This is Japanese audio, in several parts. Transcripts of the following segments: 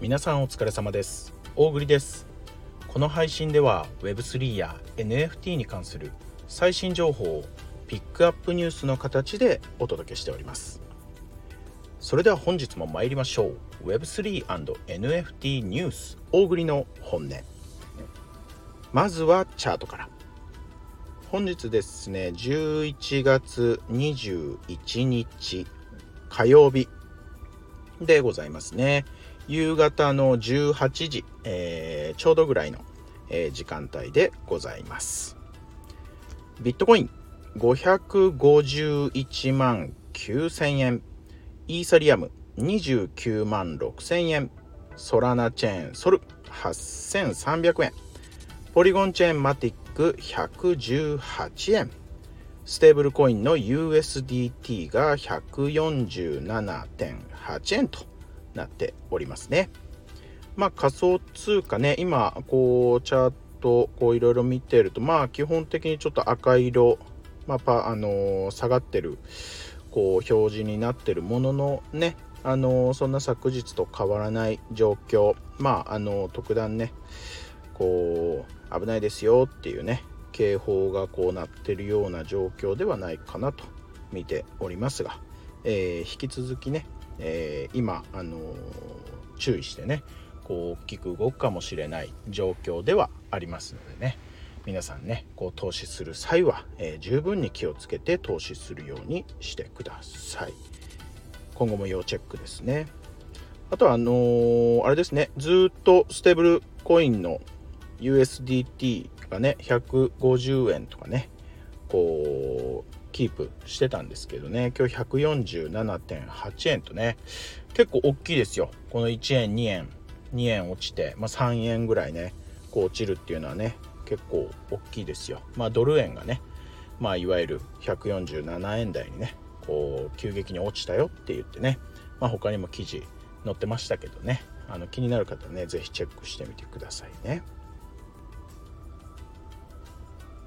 皆さんお疲れ様です。大栗です。この配信では Web3 や NFT に関する最新情報をピックアップニュースの形でお届けしております。それでは本日も参りましょう。Web3&NFT ニュース大栗の本音。まずはチャートから。本日ですね11月21日火曜日でございますね。夕方の18時、えー、ちょうどぐらいの、えー、時間帯でございます。ビットコイン551万9000円。イーサリアム29万6000円。ソラナチェーンソル8300円。ポリゴンチェーンマティック118円。ステーブルコインの USDT が147.8円と。なっておりますね。まあ仮想通貨ね、今こうチャートこういろいろ見てるとまあ基本的にちょっと赤色、まあパあのー、下がってるこう表示になってるもののね、あのー、そんな昨日と変わらない状況、まああのー、特段ね、こう危ないですよっていうね警報がこうなってるような状況ではないかなと見ておりますが、えー、引き続きね、えー、今、あのー、注意してねこう大きく動くかもしれない状況ではありますのでね皆さんねこう投資する際は、え十分に気をつけて投資するようにしてください。今後も要チェックですね。あとはあのあれですねずっとステーブルコインの USDT がね150円とかねこうキープしてたんですけどね。今日147.8円とね。結構大きいですよ。この1円2円。2円落ちて、まあ、3円ぐらいねこう落ちるっていうのはね結構大きいですよ。まあドル円がねまあいわゆる147円台にねこう急激に落ちたよって言ってねまあ他にも記事載ってましたけどね。あの気になる方ね是非チェックしてみてくださいね。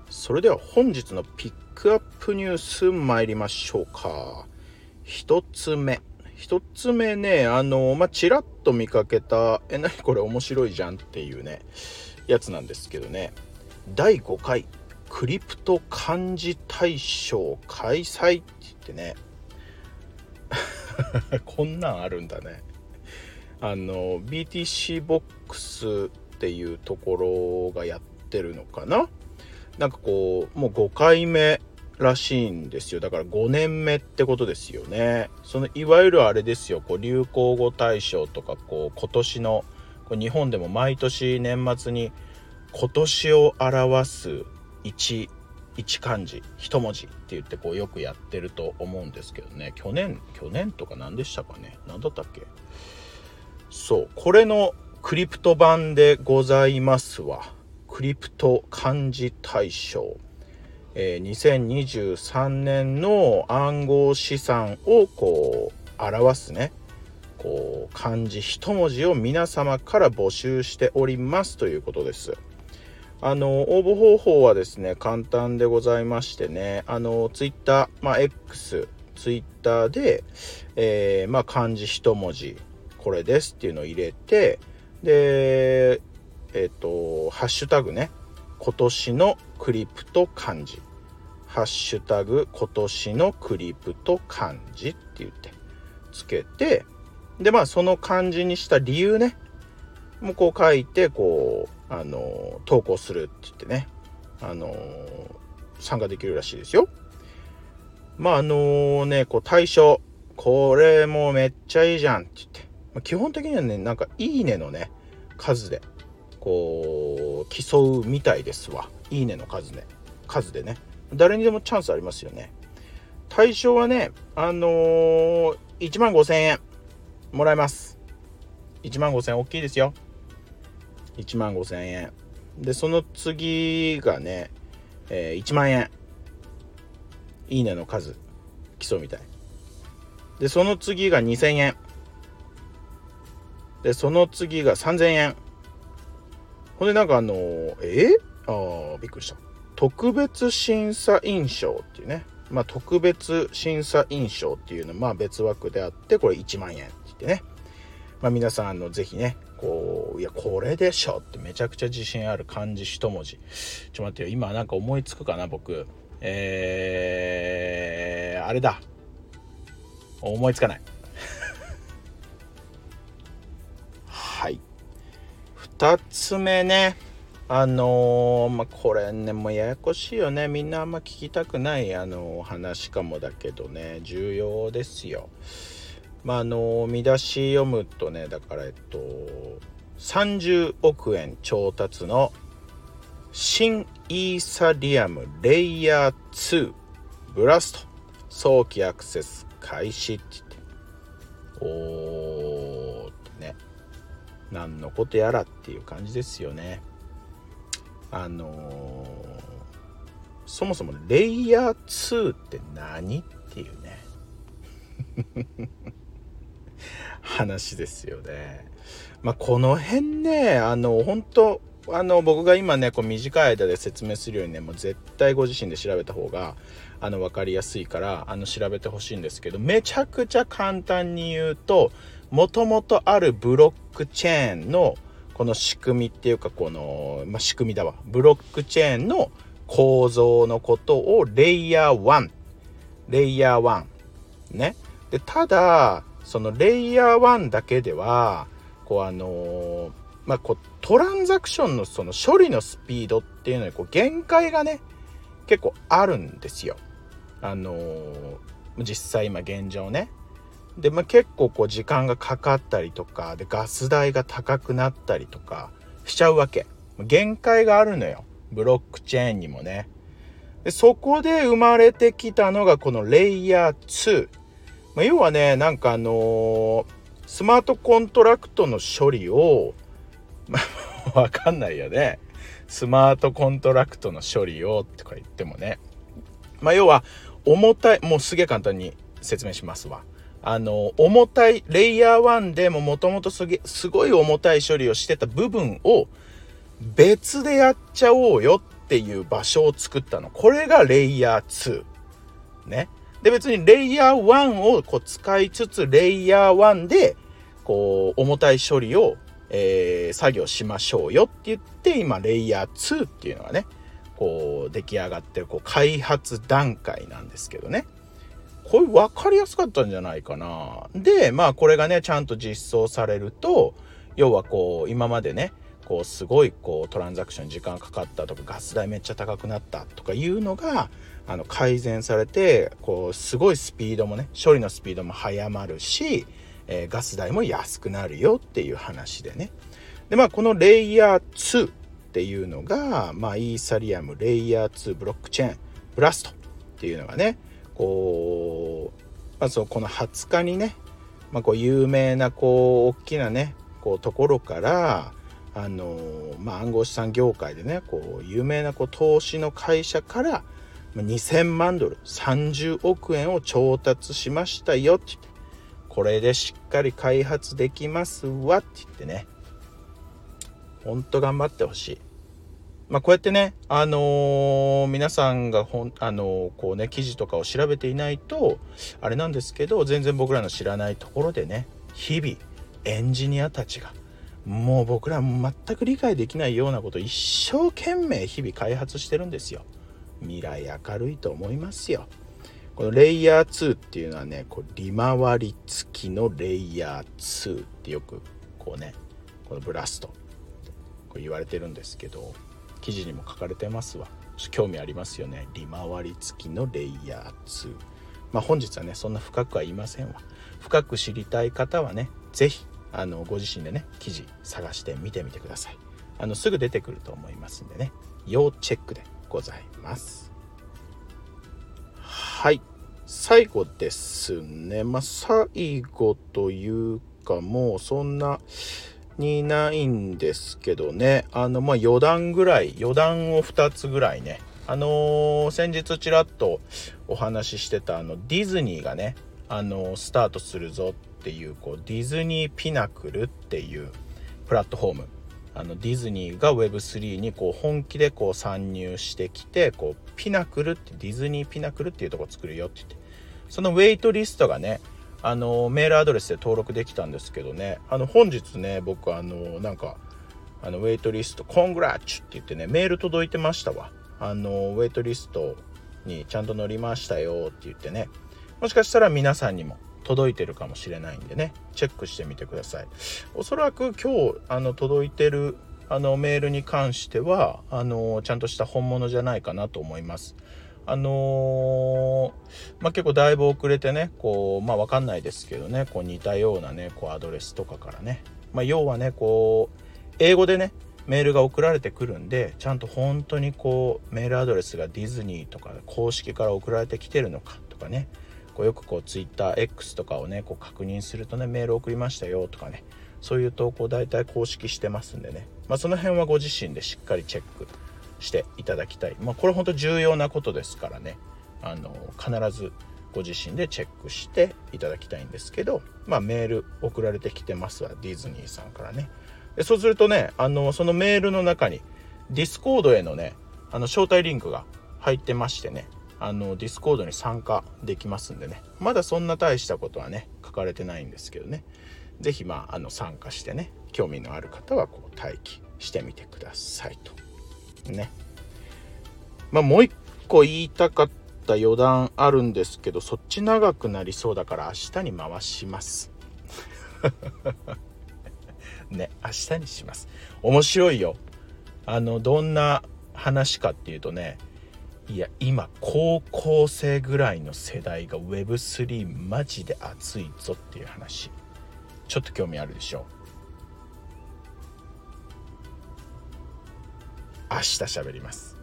それでは本日のピッックアップニュース参りましょうか。一つ目。一つ目ね、あの、まあ、ちらっと見かけた、え、なにこれ面白いじゃんっていうね、やつなんですけどね。第5回クリプト漢字大賞開催って言ってね。こんなんあるんだね。あの、BTC ボックスっていうところがやってるのかななんかこうもう5回目らしいんですよ。だから5年目ってことですよね。そのいわゆるあれですよ。こう流行語大賞とかこう今年のこう日本でも毎年年末に今年を表す1一漢字一文字って言ってこうよくやってると思うんですけどね。去年去年とか何でしたかね。何だったっけ。そう。これのクリプト版でございますわ。クリプト漢字大賞、え、2023年の暗号資産をこう表すね。こう漢字一文字を皆様から募集しておりますということです。あの応募方法はですね簡単でございましてね。あのツイッターまあ X ツイッターで、えー、まあ漢字一文字これですっていうのを入れてでえっ、ー、と、ハッシュタグね、今年のクリプト漢字。ハッシュタグ今年のクリプト漢字って言ってつけて、で、まあその漢字にした理由ね、もうこう書いて、こう、あの、投稿するって言ってね、あの、参加できるらしいですよ。まああのね、こう対象、これもめっちゃいいじゃんって言って、ま、基本的にはね、なんかいいねのね、数でこう競うみたいですわ。いいねの数ね。数でね。誰にでもチャンスありますよね。対象はねあのー、1万5000円。もらえます。1万5000円。大きいですよ。1万5000円。でその次がね、えー、1万円。いいねの数。競うみたい。でその次が2000円。でその次が3000円。ほんでなんかあのえ？ー、あびっくりした。特別審査員賞っていうね。まあ特別審査員賞っていうのまあ別枠であってこれ1万円って言ってね。まあ、皆さんあのぜひねこういやこれでしょってめちゃくちゃ自信ある漢字一文字。ちょっと待ってよ。今なんか思いつくかな僕。えー、あれだ。思いつかない。2つ目ねあのー、まあ、これねもうややこしいよね。みんなあんま聞きたくないあの話かもだけどね。重要ですよ。まああの見出し読むとねだからえっと30億円調達の新イーサリアムレイヤー2ブラスト。早期アクセス開始って言って。おー。何のことやらっていう感じですよねあのー、そもそもレイヤー2って何っていうね 話ですよね。まあ、この辺ねあの本当あの僕が今ねこう短い間で説明するようにねもう絶対ご自身で調べた方があの分かりやすいからあの調べてほしいんですけどめちゃくちゃ簡単に言うともともとあるブロックチェーンのこの仕組みっていうかこの、まあ、仕組みだわブロックチェーンの構造のことをレイヤー1レイヤー1ねでただそのレイヤー1だけではこうあのまあこうトランザクションのその処理のスピードっていうのにこう限界がね結構あるんですよ。あの実際今現状ね。で、まあ、結構こう時間がかかったりとかでガス代が高くなったりとかしちゃうわけ。限界があるのよ。ブロックチェーンにもね。でそこで生まれてきたのがこのレイヤー2。まあ、要はねなんかあのー、スマートコントラクトの処理をまあ わかんないよねスマートコントラクトの処理をとか言ってもねまあ要は重たいもうすげえ簡単に説明しますわあの重たいレイヤー1でももともとすごい重たい処理をしてた部分を別でやっちゃおうよっていう場所を作ったの。これがレイヤー2ね。で別にレイヤー1をこう使いつつレイヤー1でこう重たい処理を、え、作業しましょうよって言って今レイヤー2っていうのがねこう出来上がってるこう開発段階なんですけどね。これ分かりやすかったんじゃないかな。でまあこれがねちゃんと実装されると要はこう今までねこうすごいこうトランザクション時間かかったとかガス代めっちゃ高くなったとかいうのがあの改善されてこうすごいスピードもね処理のスピードも速まるし、えー、ガス代も安くなるよっていう話でね。でまあこのレイヤー2っていうのが、まあ、イーサリアムレイヤー2ブロックチェーンブラストっていうのがねこう、まあ、そのこの20日にね、まあ、こう有名なこう大きなねこうところからあのまあ、暗号資産業界でねこう有名なこう投資の会社から2000万ドル30億円を調達しましたよってってこれでしっかり開発できますわって言ってねほんと頑張ってほしい。まあ、こうやってね、あのー、皆さんがほん、あのー、こうね、記事とかを調べていないと、あれなんですけど、全然僕らの知らないところでね、日々、エンジニアたちが、もう僕ら全く理解できないようなことを一生懸命日々開発してるんですよ。未来明るいと思いますよ。このレイヤー2っていうのはね、こう利回り付きのレイヤー2ってよくこうね、このブラストこう言われてるんですけど、記事にも書かれてますわ。興味ありますよね。利回り付きのレイヤー2。まあ本日はね、そんな深くは言いませんわ。深く知りたい方はね、是非あのご自身でね、記事探して見てみてください。あのすぐ出てくると思いますんでね、要チェックでございますはい最後ですねまあ最後というかもうそんなにないんですけどね。あのまあ余談ぐらい余談を2つぐらいね。あのー、先日ちらっとお話ししてたあのディズニーがねあのー、スタートするぞっていうこうディズニーピナクルっていうプラットフォーム。あのディズニーが Web3 にこう本気でこう参入してきてこうピナクルってディズニーピナクルっていうとこ作るよって言って。そのウェイトリストがねあのメールアドレスで登録できたんですけどね。あの本日ね僕あのなんかあのウェイトリストコングラッチュって言ってねメール届いてましたわ。あのウェイトリストにちゃんと乗りましたよって言ってね。もしかしたら皆さんにも届いてるかもしれないんでね。チェックしてみてください。おそらく今日あの届いてるあのメールに関してはあのちゃんとした本物じゃないかなと思います。あのー、まあ、結構だいぶ遅れてねこうまあ分かんないですけどねこう似たようなねこうアドレスとかからね、まあ、要はねこう英語でねメールが送られてくるんでちゃんと本当にこうメールアドレスがディズニーとか公式から送られてきてるのかとかね。こうよくこう TwitterX とかをねこう確認するとねメール送りましたよとかね。そういう投稿大体公式してますんでね、まあ、その辺はご自身でしっかりチェックしていただきたい、まあ、これ本当重要なことですからね。あの必ずご自身でチェックしていただきたいんですけど、まあ、メール送られてきてますわ。ディズニーさんからね。でそうするとねあのそのメールの中にディスコードへのねあの招待リンクが入ってましてねあのディスコードに参加できますんでね。まだそんな大したことはね書かれてないんですけどね。是非まああの参加してね興味のある方はこう待機してみてくださいと。ね。まあもう一個言いたかった余談あるんですけどそっち長くなりそうだから明日に回します。ね明日にします。面白いよ。あのどんな話かっていうとねいや今高校生ぐらいの世代が Web3 マジで熱いぞっていう話。ちょっと興味あるでしょ？日喋ります。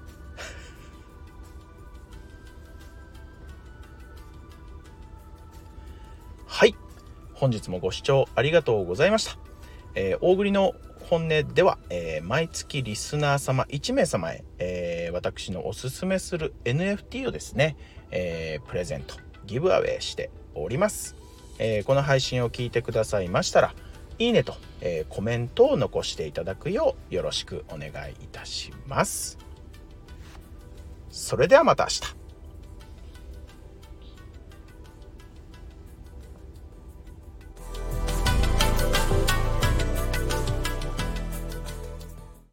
はい。本日もご視聴ありがとうございました。えー、大栗の本音では、えー、毎月リスナー様1名様へ、えー、私のおすすめする NFT をですね、えプレゼントギブアウェイしております、えこの配信を聞いてくださいましたらいいねと、えコメントを残していただくようよろしくお願いいたします。それではまた明日。